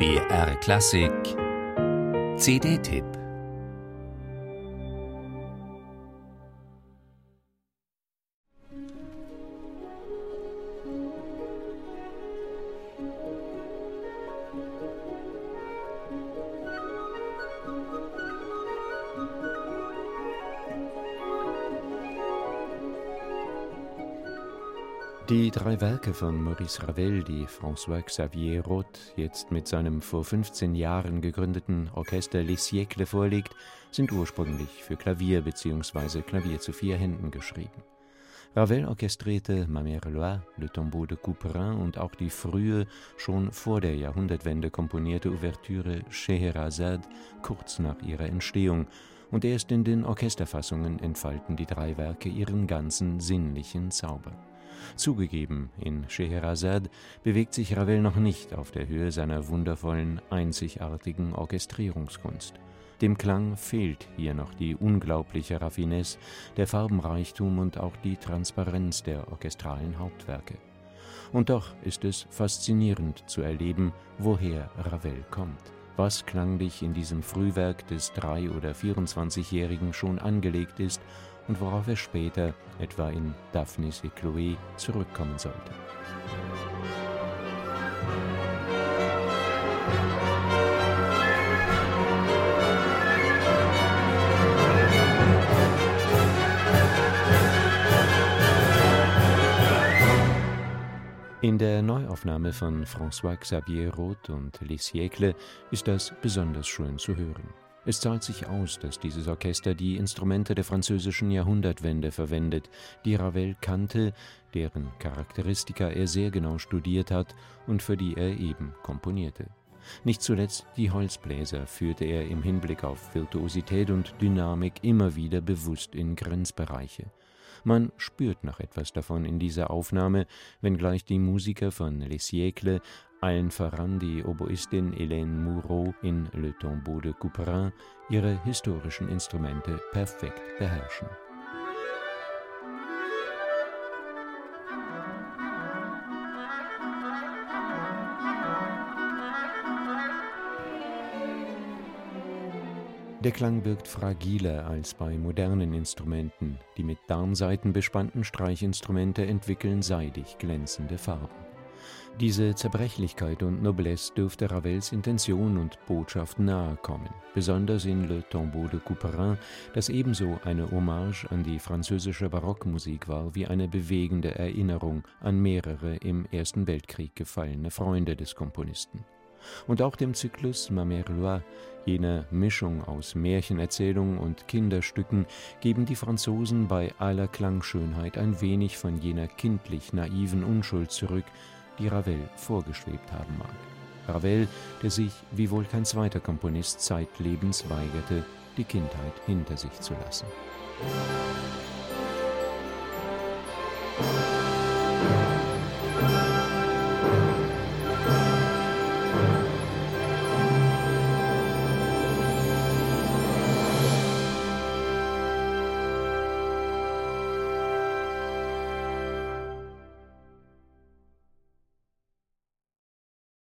BR Klassik. CD-Tipp Die drei Werke von Maurice Ravel, die François Xavier Roth jetzt mit seinem vor 15 Jahren gegründeten Orchester Les Siècles vorlegt, sind ursprünglich für Klavier bzw. Klavier zu vier Händen geschrieben. Ravel orchestrierte Ma Mère Loire, Le Tombeau de Couperin und auch die frühe, schon vor der Jahrhundertwende komponierte Ouvertüre Scheherazade kurz nach ihrer Entstehung, und erst in den Orchesterfassungen entfalten die drei Werke ihren ganzen sinnlichen Zauber. Zugegeben, in Scheherazade bewegt sich Ravel noch nicht auf der Höhe seiner wundervollen, einzigartigen Orchestrierungskunst. Dem Klang fehlt hier noch die unglaubliche Raffinesse, der Farbenreichtum und auch die Transparenz der orchestralen Hauptwerke. Und doch ist es faszinierend zu erleben, woher Ravel kommt, was klanglich in diesem Frühwerk des drei- oder 24-Jährigen schon angelegt ist und worauf er später, etwa in Daphnis et Chloé, zurückkommen sollte. In der Neuaufnahme von François Xavier Roth und Les Siècles ist das besonders schön zu hören. Es zahlt sich aus, dass dieses Orchester die Instrumente der französischen Jahrhundertwende verwendet, die Ravel kannte, deren Charakteristika er sehr genau studiert hat und für die er eben komponierte. Nicht zuletzt die Holzbläser führte er im Hinblick auf Virtuosität und Dynamik immer wieder bewusst in Grenzbereiche. Man spürt noch etwas davon in dieser Aufnahme, wenngleich die Musiker von Les Siècles allen voran die Oboistin Hélène Moureau in Le Tombeau de Couperin, ihre historischen Instrumente perfekt beherrschen. Der Klang wirkt fragiler als bei modernen Instrumenten. Die mit Darmsaiten bespannten Streichinstrumente entwickeln seidig glänzende Farben. Diese Zerbrechlichkeit und Noblesse dürfte Ravels Intention und Botschaft nahe kommen, besonders in Le Tombeau de Couperin, das ebenso eine Hommage an die französische Barockmusik war wie eine bewegende Erinnerung an mehrere im Ersten Weltkrieg gefallene Freunde des Komponisten. Und auch dem Zyklus Ma Mère Loire, jener Mischung aus Märchenerzählungen und Kinderstücken, geben die Franzosen bei aller Klangschönheit ein wenig von jener kindlich naiven Unschuld zurück, die Ravel vorgeschwebt haben mag. Ravel, der sich, wie wohl kein zweiter Komponist zeitlebens weigerte, die Kindheit hinter sich zu lassen.